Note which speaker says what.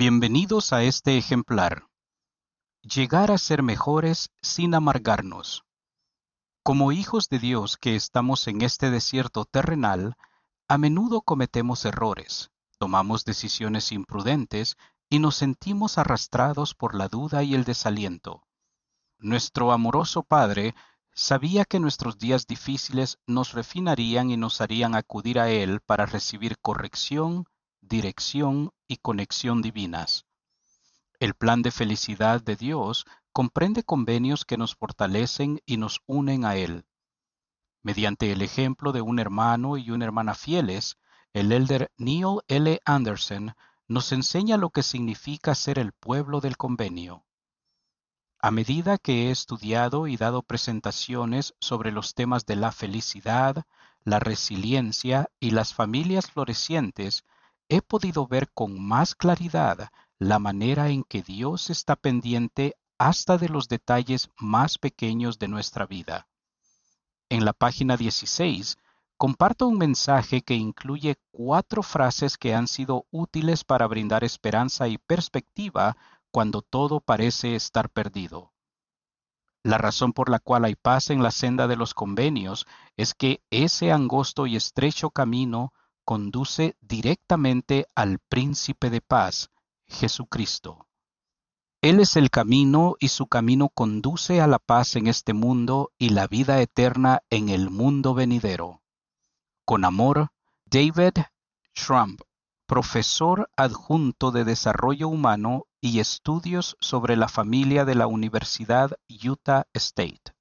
Speaker 1: Bienvenidos a este ejemplar. Llegar a ser mejores sin amargarnos. Como hijos de Dios que estamos en este desierto terrenal, a menudo cometemos errores, tomamos decisiones imprudentes y nos sentimos arrastrados por la duda y el desaliento. Nuestro amoroso Padre sabía que nuestros días difíciles nos refinarían y nos harían acudir a Él para recibir corrección, dirección y conexión divinas. El plan de felicidad de Dios comprende convenios que nos fortalecen y nos unen a Él. Mediante el ejemplo de un hermano y una hermana fieles, el elder Neil L. Anderson nos enseña lo que significa ser el pueblo del convenio. A medida que he estudiado y dado presentaciones sobre los temas de la felicidad, la resiliencia y las familias florecientes, he podido ver con más claridad la manera en que Dios está pendiente hasta de los detalles más pequeños de nuestra vida. En la página 16 comparto un mensaje que incluye cuatro frases que han sido útiles para brindar esperanza y perspectiva cuando todo parece estar perdido. La razón por la cual hay paz en la senda de los convenios es que ese angosto y estrecho camino conduce directamente al príncipe de paz, Jesucristo. Él es el camino y su camino conduce a la paz en este mundo y la vida eterna en el mundo venidero. Con amor, David Trump profesor adjunto de Desarrollo Humano y Estudios sobre la Familia de la Universidad Utah State.